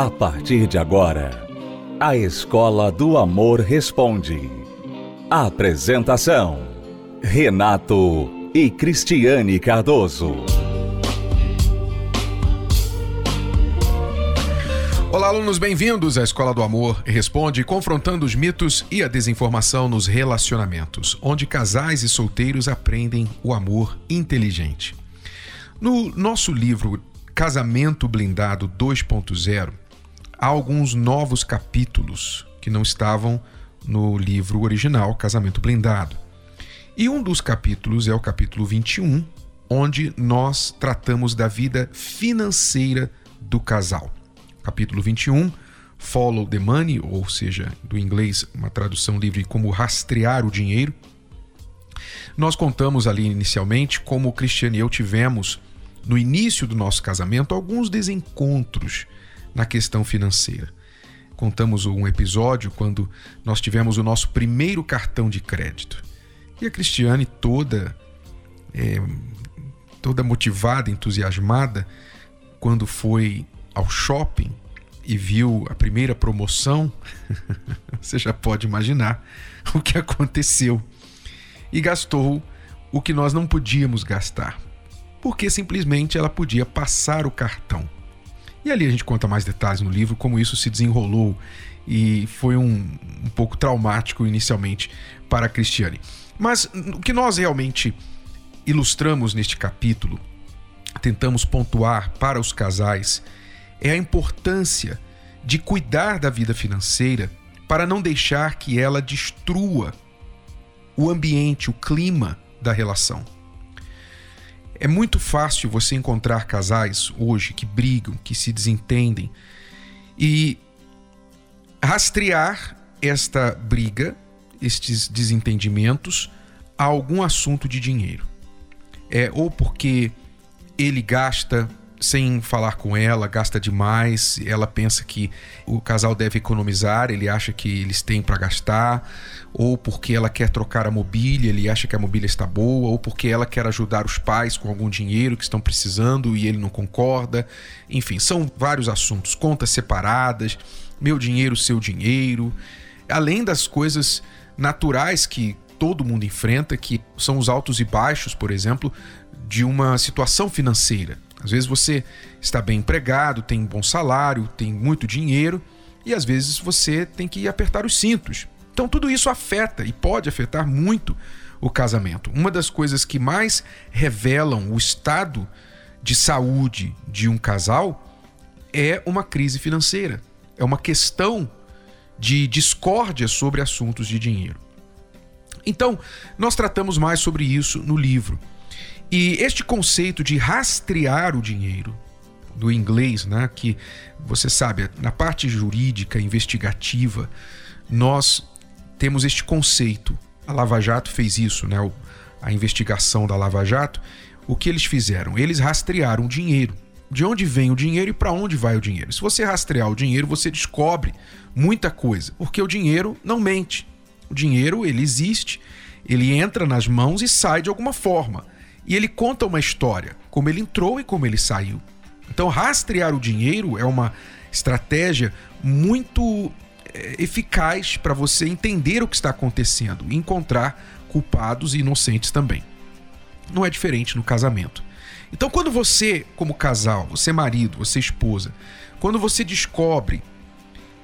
A partir de agora, a Escola do Amor Responde. Apresentação: Renato e Cristiane Cardoso. Olá, alunos, bem-vindos à Escola do Amor Responde, confrontando os mitos e a desinformação nos relacionamentos, onde casais e solteiros aprendem o amor inteligente. No nosso livro Casamento Blindado 2.0, há alguns novos capítulos que não estavam no livro original Casamento Blindado. E um dos capítulos é o capítulo 21, onde nós tratamos da vida financeira do casal capítulo 21, Follow the Money, ou seja, do inglês, uma tradução livre como rastrear o dinheiro. Nós contamos ali inicialmente como o Cristiano e eu tivemos, no início do nosso casamento, alguns desencontros na questão financeira. Contamos um episódio quando nós tivemos o nosso primeiro cartão de crédito. E a Cristiane, toda, é, toda motivada, entusiasmada, quando foi ao shopping e viu a primeira promoção, você já pode imaginar o que aconteceu. E gastou o que nós não podíamos gastar, porque simplesmente ela podia passar o cartão. E ali a gente conta mais detalhes no livro, como isso se desenrolou e foi um, um pouco traumático inicialmente para a Cristiane. Mas o que nós realmente ilustramos neste capítulo, tentamos pontuar para os casais é a importância de cuidar da vida financeira para não deixar que ela destrua o ambiente, o clima da relação. É muito fácil você encontrar casais hoje que brigam, que se desentendem e rastrear esta briga, estes desentendimentos a algum assunto de dinheiro. É ou porque ele gasta sem falar com ela, gasta demais, ela pensa que o casal deve economizar, ele acha que eles têm para gastar, ou porque ela quer trocar a mobília, ele acha que a mobília está boa, ou porque ela quer ajudar os pais com algum dinheiro que estão precisando e ele não concorda. Enfim, são vários assuntos, contas separadas, meu dinheiro, seu dinheiro, além das coisas naturais que todo mundo enfrenta, que são os altos e baixos, por exemplo, de uma situação financeira às vezes você está bem empregado, tem um bom salário, tem muito dinheiro e às vezes você tem que apertar os cintos. Então tudo isso afeta e pode afetar muito o casamento. Uma das coisas que mais revelam o estado de saúde de um casal é uma crise financeira, é uma questão de discórdia sobre assuntos de dinheiro. Então, nós tratamos mais sobre isso no livro. E este conceito de rastrear o dinheiro, do inglês, né, que você sabe, na parte jurídica, investigativa, nós temos este conceito. A Lava Jato fez isso, né, a investigação da Lava Jato. O que eles fizeram? Eles rastrearam o dinheiro. De onde vem o dinheiro e para onde vai o dinheiro? Se você rastrear o dinheiro, você descobre muita coisa, porque o dinheiro não mente. O dinheiro, ele existe, ele entra nas mãos e sai de alguma forma. E ele conta uma história, como ele entrou e como ele saiu. Então, rastrear o dinheiro é uma estratégia muito é, eficaz para você entender o que está acontecendo e encontrar culpados e inocentes também. Não é diferente no casamento. Então, quando você, como casal, você marido, você esposa, quando você descobre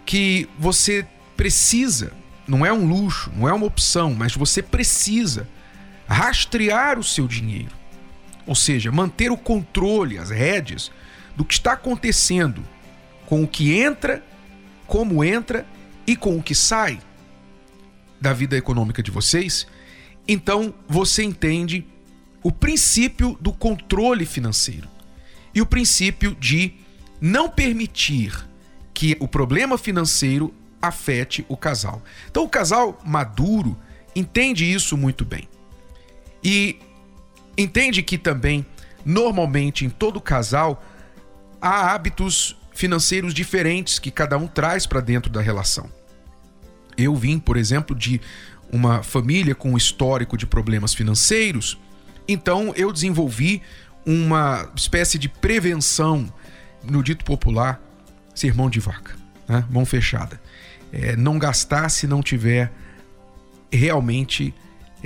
que você precisa, não é um luxo, não é uma opção, mas você precisa rastrear o seu dinheiro, ou seja, manter o controle, as rédeas do que está acontecendo com o que entra, como entra e com o que sai da vida econômica de vocês, então você entende o princípio do controle financeiro e o princípio de não permitir que o problema financeiro afete o casal. Então o casal maduro entende isso muito bem. E entende que também, normalmente, em todo casal, há hábitos financeiros diferentes que cada um traz para dentro da relação. Eu vim, por exemplo, de uma família com um histórico de problemas financeiros, então eu desenvolvi uma espécie de prevenção, no dito popular, ser mão de vaca, né? mão fechada. É, não gastar se não tiver realmente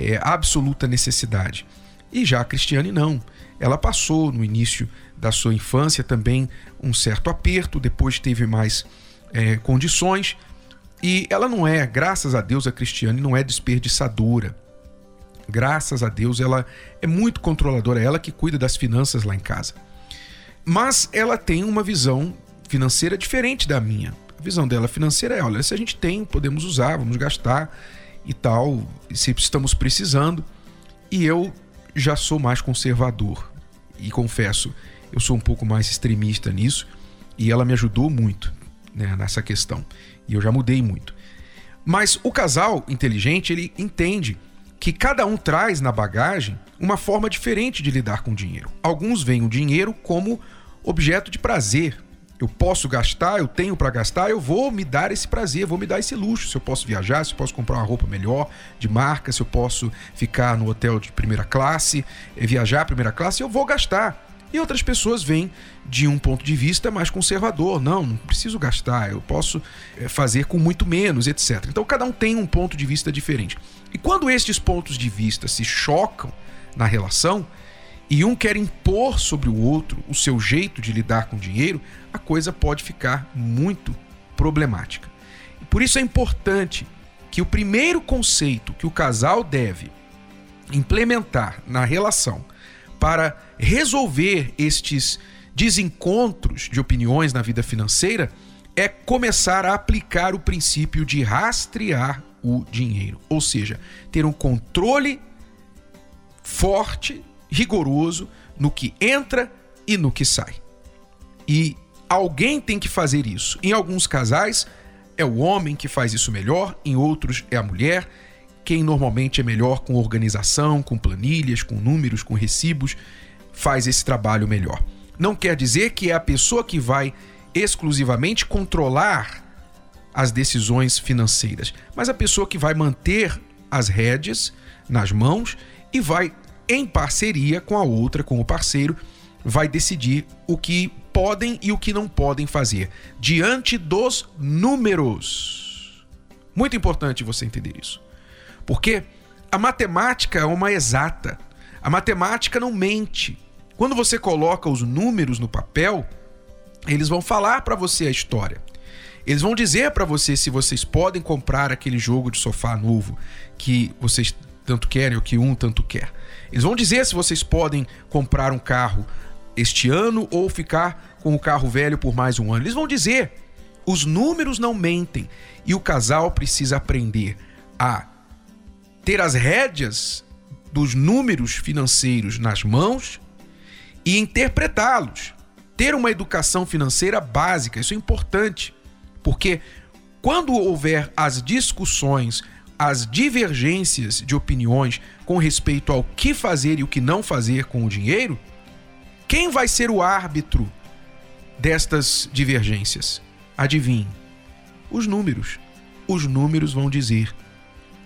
é, absoluta necessidade. E já a Cristiane não. Ela passou no início da sua infância também um certo aperto, depois teve mais é, condições. E ela não é, graças a Deus, a Cristiane não é desperdiçadora. Graças a Deus, ela é muito controladora, é ela que cuida das finanças lá em casa. Mas ela tem uma visão financeira diferente da minha. A visão dela financeira é: olha, se a gente tem, podemos usar, vamos gastar e tal, se estamos precisando. E eu já sou mais conservador. E confesso, eu sou um pouco mais extremista nisso. E ela me ajudou muito né, nessa questão. E eu já mudei muito. Mas o casal inteligente, ele entende que cada um traz na bagagem uma forma diferente de lidar com o dinheiro. Alguns veem o dinheiro como objeto de prazer, eu posso gastar, eu tenho para gastar, eu vou me dar esse prazer, vou me dar esse luxo. Se eu posso viajar, se eu posso comprar uma roupa melhor, de marca, se eu posso ficar no hotel de primeira classe, eh, viajar primeira classe, eu vou gastar. E outras pessoas vêm de um ponto de vista mais conservador. Não, não preciso gastar, eu posso eh, fazer com muito menos, etc. Então cada um tem um ponto de vista diferente. E quando estes pontos de vista se chocam na relação, e um quer impor sobre o outro o seu jeito de lidar com o dinheiro, a coisa pode ficar muito problemática. Por isso é importante que o primeiro conceito que o casal deve implementar na relação para resolver estes desencontros de opiniões na vida financeira é começar a aplicar o princípio de rastrear o dinheiro, ou seja, ter um controle forte rigoroso no que entra e no que sai. E alguém tem que fazer isso. Em alguns casais é o homem que faz isso melhor, em outros é a mulher. Quem normalmente é melhor com organização, com planilhas, com números, com recibos, faz esse trabalho melhor. Não quer dizer que é a pessoa que vai exclusivamente controlar as decisões financeiras, mas a pessoa que vai manter as rédeas nas mãos e vai em parceria com a outra, com o parceiro, vai decidir o que podem e o que não podem fazer diante dos números. Muito importante você entender isso. Porque a matemática é uma exata. A matemática não mente. Quando você coloca os números no papel, eles vão falar para você a história. Eles vão dizer para você se vocês podem comprar aquele jogo de sofá novo que vocês tanto querem ou que um tanto quer. Eles vão dizer se vocês podem comprar um carro este ano ou ficar com o carro velho por mais um ano. Eles vão dizer. Os números não mentem e o casal precisa aprender a ter as rédeas dos números financeiros nas mãos e interpretá-los. Ter uma educação financeira básica, isso é importante, porque quando houver as discussões, as divergências de opiniões com respeito ao que fazer e o que não fazer com o dinheiro, quem vai ser o árbitro destas divergências? Adivinhe. Os números. Os números vão dizer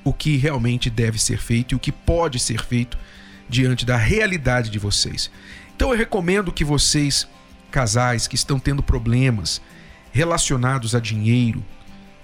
o que realmente deve ser feito e o que pode ser feito diante da realidade de vocês. Então eu recomendo que vocês, casais que estão tendo problemas relacionados a dinheiro,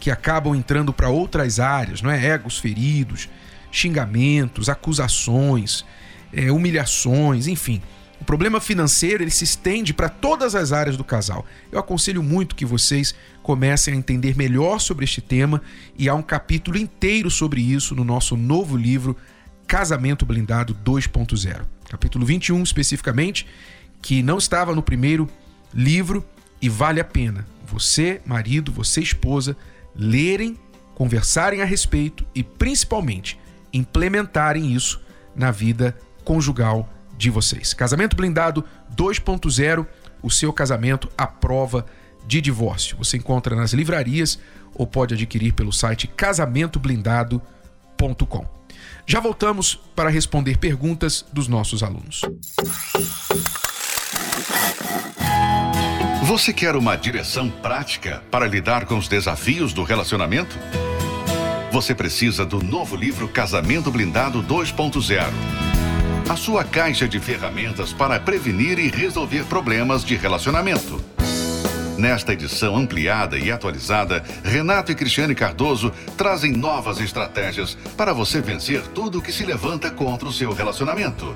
que acabam entrando para outras áreas, não é? Egos feridos, xingamentos, acusações, é, humilhações, enfim. O problema financeiro ele se estende para todas as áreas do casal. Eu aconselho muito que vocês comecem a entender melhor sobre este tema e há um capítulo inteiro sobre isso no nosso novo livro Casamento Blindado 2.0. Capítulo 21 especificamente, que não estava no primeiro livro e vale a pena. Você, marido, você, esposa, lerem, conversarem a respeito e principalmente implementarem isso na vida conjugal de vocês. Casamento Blindado 2.0, o seu casamento à prova de divórcio. Você encontra nas livrarias ou pode adquirir pelo site casamentoblindado.com. Já voltamos para responder perguntas dos nossos alunos. Você quer uma direção prática para lidar com os desafios do relacionamento? Você precisa do novo livro Casamento Blindado 2.0. A sua caixa de ferramentas para prevenir e resolver problemas de relacionamento. Nesta edição ampliada e atualizada, Renato e Cristiane Cardoso trazem novas estratégias para você vencer tudo que se levanta contra o seu relacionamento.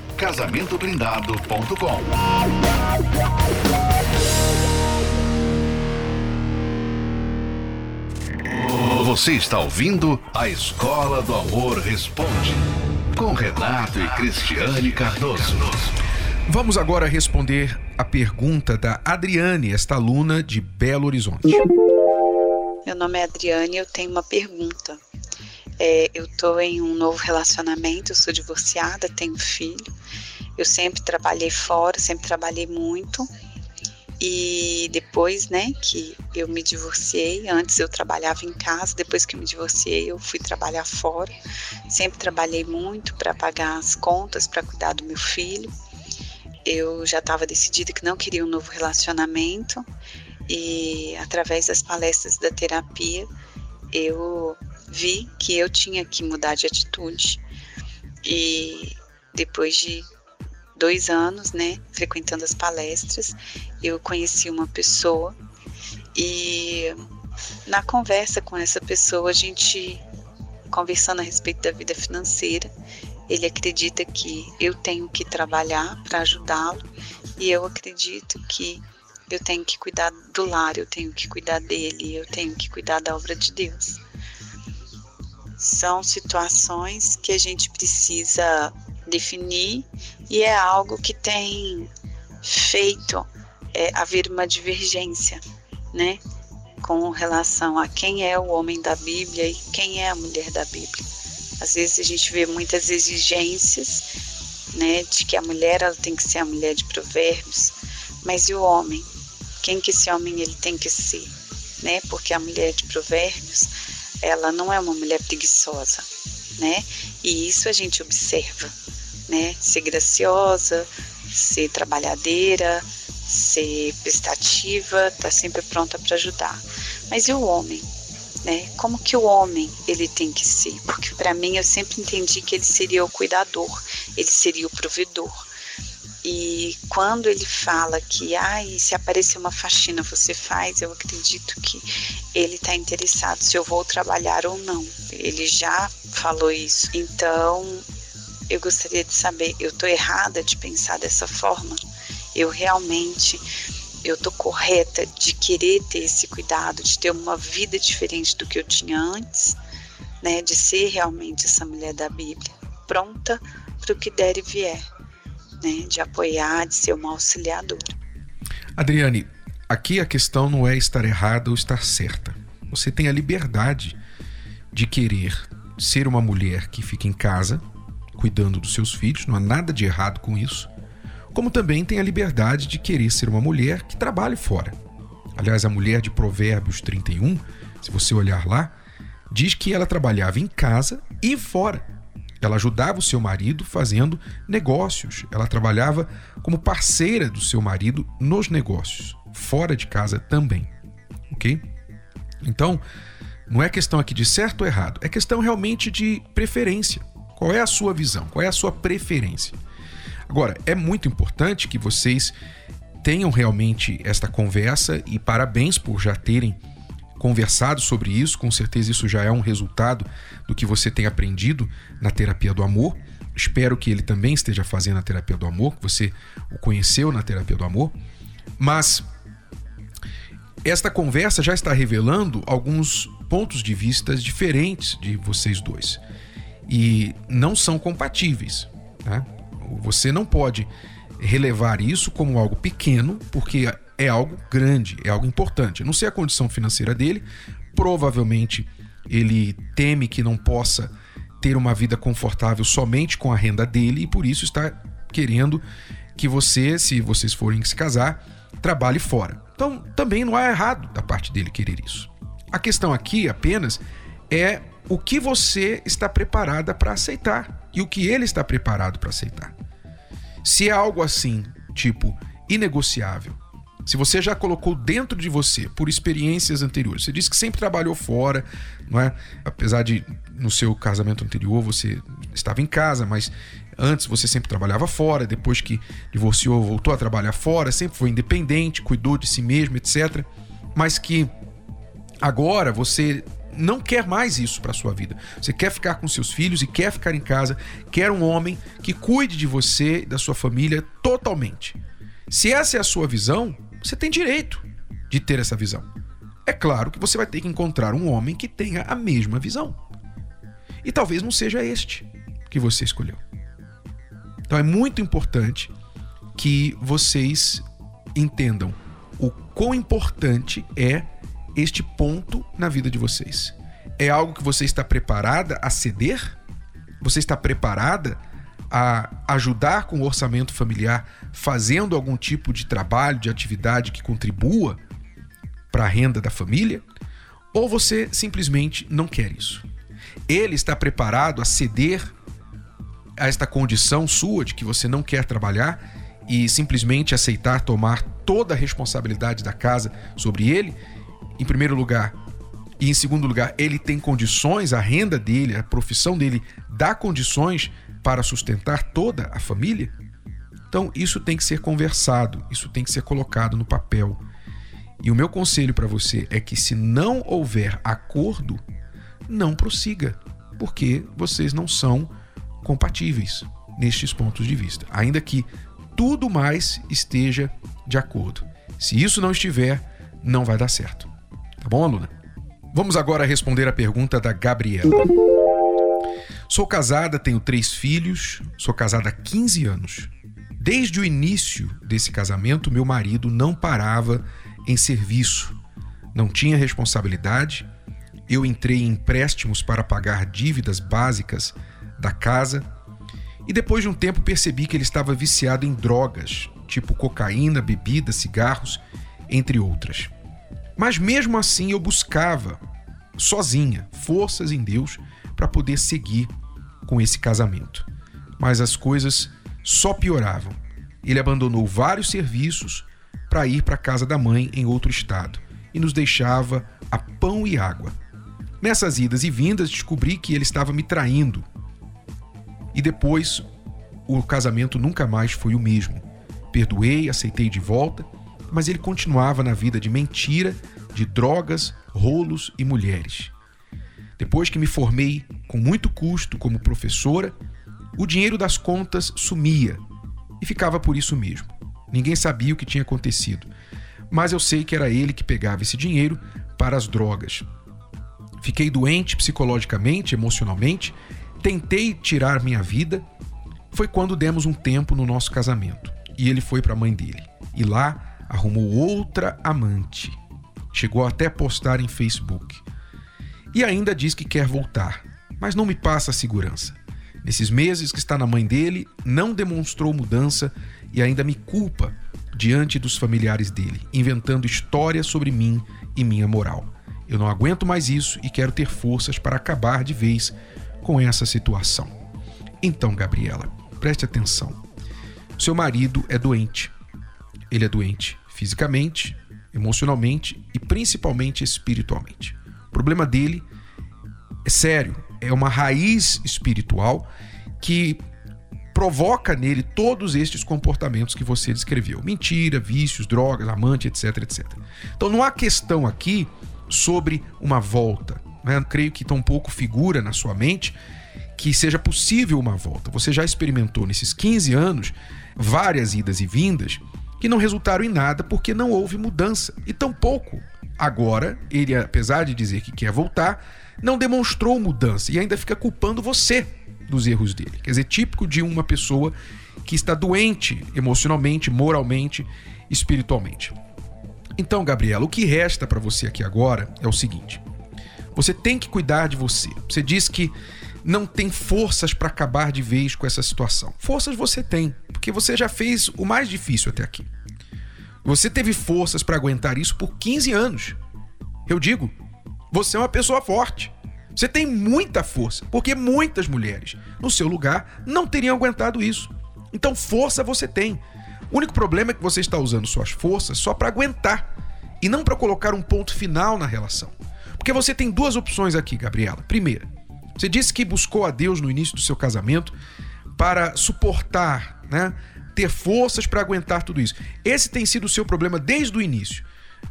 Casamentoblindado.com. Você está ouvindo a Escola do Amor Responde com Renato e Cristiane Cardoso. Vamos agora responder a pergunta da Adriane, esta aluna de Belo Horizonte. Meu nome é Adriane e eu tenho uma pergunta. É, eu estou em um novo relacionamento, eu sou divorciada, tenho filho. Eu sempre trabalhei fora, sempre trabalhei muito. E depois, né, que eu me divorciei, antes eu trabalhava em casa, depois que eu me divorciei, eu fui trabalhar fora. Sempre trabalhei muito para pagar as contas, para cuidar do meu filho eu já estava decidida que não queria um novo relacionamento e através das palestras da terapia eu vi que eu tinha que mudar de atitude. E depois de dois anos, né, frequentando as palestras, eu conheci uma pessoa. E na conversa com essa pessoa a gente conversando a respeito da vida financeira, ele acredita que eu tenho que trabalhar para ajudá-lo. E eu acredito que eu tenho que cuidar do lar, eu tenho que cuidar dele, eu tenho que cuidar da obra de Deus. São situações que a gente precisa definir e é algo que tem feito é, haver uma divergência, né, com relação a quem é o homem da Bíblia e quem é a mulher da Bíblia. Às vezes a gente vê muitas exigências, né, de que a mulher ela tem que ser a mulher de provérbios, mas e o homem? Quem que esse homem ele tem que ser, né? Porque a mulher de provérbios, ela não é uma mulher preguiçosa, né? E isso a gente observa, né? Ser graciosa, ser trabalhadeira, ser prestativa, tá sempre pronta para ajudar. Mas e o homem? né? Como que o homem ele tem que ser? Porque para mim eu sempre entendi que ele seria o cuidador, ele seria o provedor. E quando ele fala que, ai, se aparecer uma faxina você faz, eu acredito que ele está interessado se eu vou trabalhar ou não. Ele já falou isso. Então, eu gostaria de saber, eu estou errada de pensar dessa forma? Eu realmente eu tô correta de querer ter esse cuidado, de ter uma vida diferente do que eu tinha antes, né, de ser realmente essa mulher da Bíblia, pronta para o que der e vier, né, de apoiar, de ser uma auxiliadora. Adriane, aqui a questão não é estar errada ou estar certa. Você tem a liberdade de querer ser uma mulher que fica em casa, cuidando dos seus filhos, não há nada de errado com isso como também tem a liberdade de querer ser uma mulher que trabalhe fora. Aliás, a mulher de Provérbios 31, se você olhar lá, diz que ela trabalhava em casa e fora. Ela ajudava o seu marido fazendo negócios. Ela trabalhava como parceira do seu marido nos negócios, fora de casa também. Ok? Então, não é questão aqui de certo ou errado, é questão realmente de preferência. Qual é a sua visão? Qual é a sua preferência? Agora, é muito importante que vocês tenham realmente esta conversa e parabéns por já terem conversado sobre isso. Com certeza, isso já é um resultado do que você tem aprendido na terapia do amor. Espero que ele também esteja fazendo a terapia do amor, que você o conheceu na terapia do amor. Mas esta conversa já está revelando alguns pontos de vista diferentes de vocês dois e não são compatíveis. Né? Você não pode relevar isso como algo pequeno, porque é algo grande, é algo importante. não sei a condição financeira dele, provavelmente ele teme que não possa ter uma vida confortável somente com a renda dele e por isso está querendo que você, se vocês forem se casar, trabalhe fora. Então, também não há errado da parte dele querer isso. A questão aqui apenas é o que você está preparada para aceitar e o que ele está preparado para aceitar. Se é algo assim, tipo inegociável, se você já colocou dentro de você por experiências anteriores, você disse que sempre trabalhou fora, não é? Apesar de no seu casamento anterior você estava em casa, mas antes você sempre trabalhava fora, depois que divorciou, voltou a trabalhar fora, sempre foi independente, cuidou de si mesmo, etc. Mas que agora você não quer mais isso para sua vida. Você quer ficar com seus filhos e quer ficar em casa, quer um homem que cuide de você da sua família totalmente. Se essa é a sua visão, você tem direito de ter essa visão. É claro que você vai ter que encontrar um homem que tenha a mesma visão. E talvez não seja este que você escolheu. Então é muito importante que vocês entendam o quão importante é este ponto na vida de vocês. É algo que você está preparada a ceder? Você está preparada a ajudar com o orçamento familiar, fazendo algum tipo de trabalho, de atividade que contribua para a renda da família? Ou você simplesmente não quer isso? Ele está preparado a ceder a esta condição sua de que você não quer trabalhar e simplesmente aceitar tomar toda a responsabilidade da casa sobre ele? Em primeiro lugar, e em segundo lugar, ele tem condições, a renda dele, a profissão dele dá condições para sustentar toda a família? Então, isso tem que ser conversado, isso tem que ser colocado no papel. E o meu conselho para você é que, se não houver acordo, não prossiga, porque vocês não são compatíveis nestes pontos de vista, ainda que tudo mais esteja de acordo. Se isso não estiver, não vai dar certo. Tá bom, aluna? Vamos agora responder a pergunta da Gabriela. Sou casada, tenho três filhos, sou casada há 15 anos. Desde o início desse casamento, meu marido não parava em serviço, não tinha responsabilidade. Eu entrei em empréstimos para pagar dívidas básicas da casa e depois de um tempo percebi que ele estava viciado em drogas, tipo cocaína, bebida, cigarros, entre outras. Mas mesmo assim eu buscava, sozinha, forças em Deus para poder seguir com esse casamento. Mas as coisas só pioravam. Ele abandonou vários serviços para ir para a casa da mãe em outro estado e nos deixava a pão e água. Nessas idas e vindas descobri que ele estava me traindo. E depois o casamento nunca mais foi o mesmo. Perdoei, aceitei de volta, mas ele continuava na vida de mentira, de drogas, rolos e mulheres. Depois que me formei com muito custo como professora, o dinheiro das contas sumia e ficava por isso mesmo. Ninguém sabia o que tinha acontecido, mas eu sei que era ele que pegava esse dinheiro para as drogas. Fiquei doente psicologicamente, emocionalmente, tentei tirar minha vida. Foi quando demos um tempo no nosso casamento e ele foi para a mãe dele. E lá arrumou outra amante. Chegou até a postar em Facebook e ainda diz que quer voltar, mas não me passa a segurança. Nesses meses que está na mãe dele, não demonstrou mudança e ainda me culpa diante dos familiares dele, inventando histórias sobre mim e minha moral. Eu não aguento mais isso e quero ter forças para acabar de vez com essa situação. Então, Gabriela, preste atenção. Seu marido é doente. Ele é doente fisicamente, emocionalmente e principalmente espiritualmente. Problema dele é sério, é uma raiz espiritual que provoca nele todos estes comportamentos que você descreveu: mentira, vícios, drogas, amante, etc, etc. Então não há questão aqui sobre uma volta. Né? Creio que tão pouco figura na sua mente que seja possível uma volta. Você já experimentou nesses 15 anos várias idas e vindas que não resultaram em nada porque não houve mudança. E tampouco Agora, ele, apesar de dizer que quer voltar, não demonstrou mudança e ainda fica culpando você dos erros dele. Quer dizer, típico de uma pessoa que está doente emocionalmente, moralmente, espiritualmente. Então, Gabriela, o que resta para você aqui agora é o seguinte: você tem que cuidar de você. Você diz que não tem forças para acabar de vez com essa situação. Forças você tem, porque você já fez o mais difícil até aqui. Você teve forças para aguentar isso por 15 anos. Eu digo, você é uma pessoa forte. Você tem muita força, porque muitas mulheres, no seu lugar, não teriam aguentado isso. Então, força você tem. O único problema é que você está usando suas forças só para aguentar e não para colocar um ponto final na relação. Porque você tem duas opções aqui, Gabriela. Primeira, você disse que buscou a Deus no início do seu casamento para suportar, né? Ter forças para aguentar tudo isso. Esse tem sido o seu problema desde o início.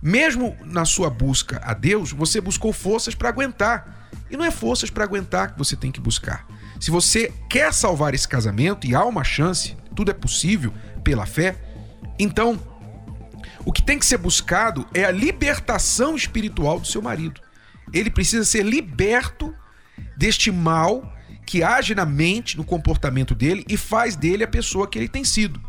Mesmo na sua busca a Deus, você buscou forças para aguentar. E não é forças para aguentar que você tem que buscar. Se você quer salvar esse casamento e há uma chance, tudo é possível pela fé, então o que tem que ser buscado é a libertação espiritual do seu marido. Ele precisa ser liberto deste mal que age na mente, no comportamento dele e faz dele a pessoa que ele tem sido.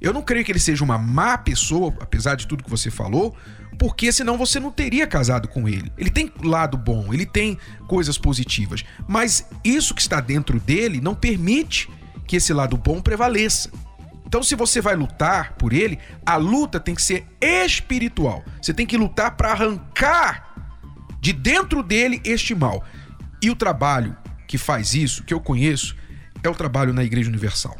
Eu não creio que ele seja uma má pessoa, apesar de tudo que você falou, porque senão você não teria casado com ele. Ele tem lado bom, ele tem coisas positivas, mas isso que está dentro dele não permite que esse lado bom prevaleça. Então, se você vai lutar por ele, a luta tem que ser espiritual. Você tem que lutar para arrancar de dentro dele este mal. E o trabalho que faz isso, que eu conheço, é o trabalho na Igreja Universal.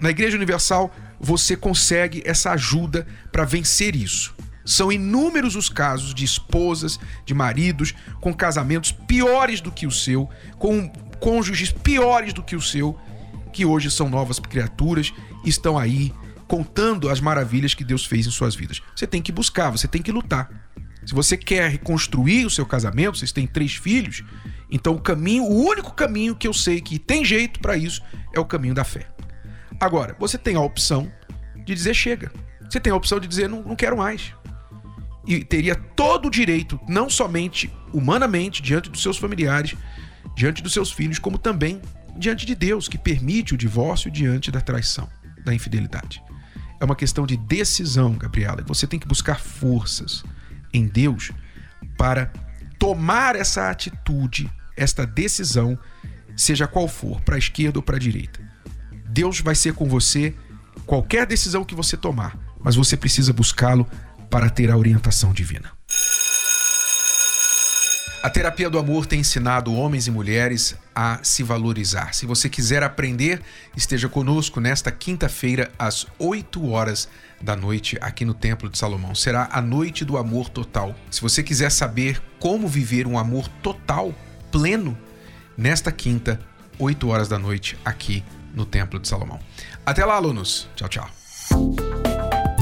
Na Igreja Universal, você consegue essa ajuda para vencer isso. São inúmeros os casos de esposas, de maridos com casamentos piores do que o seu, com cônjuges piores do que o seu, que hoje são novas criaturas estão aí contando as maravilhas que Deus fez em suas vidas. Você tem que buscar, você tem que lutar. Se você quer reconstruir o seu casamento, vocês têm três filhos, então o caminho, o único caminho que eu sei que tem jeito para isso é o caminho da fé. Agora, você tem a opção de dizer chega. Você tem a opção de dizer não, não quero mais. E teria todo o direito, não somente humanamente, diante dos seus familiares, diante dos seus filhos, como também diante de Deus, que permite o divórcio diante da traição, da infidelidade. É uma questão de decisão, Gabriela. Você tem que buscar forças em Deus para tomar essa atitude, esta decisão, seja qual for, para a esquerda ou para a direita. Deus vai ser com você qualquer decisão que você tomar, mas você precisa buscá-lo para ter a orientação divina. A terapia do amor tem ensinado homens e mulheres a se valorizar. Se você quiser aprender, esteja conosco nesta quinta-feira às 8 horas da noite aqui no Templo de Salomão. Será a noite do amor total. Se você quiser saber como viver um amor total, pleno, nesta quinta, 8 horas da noite aqui no Templo de Salomão. Até lá, alunos. Tchau, tchau.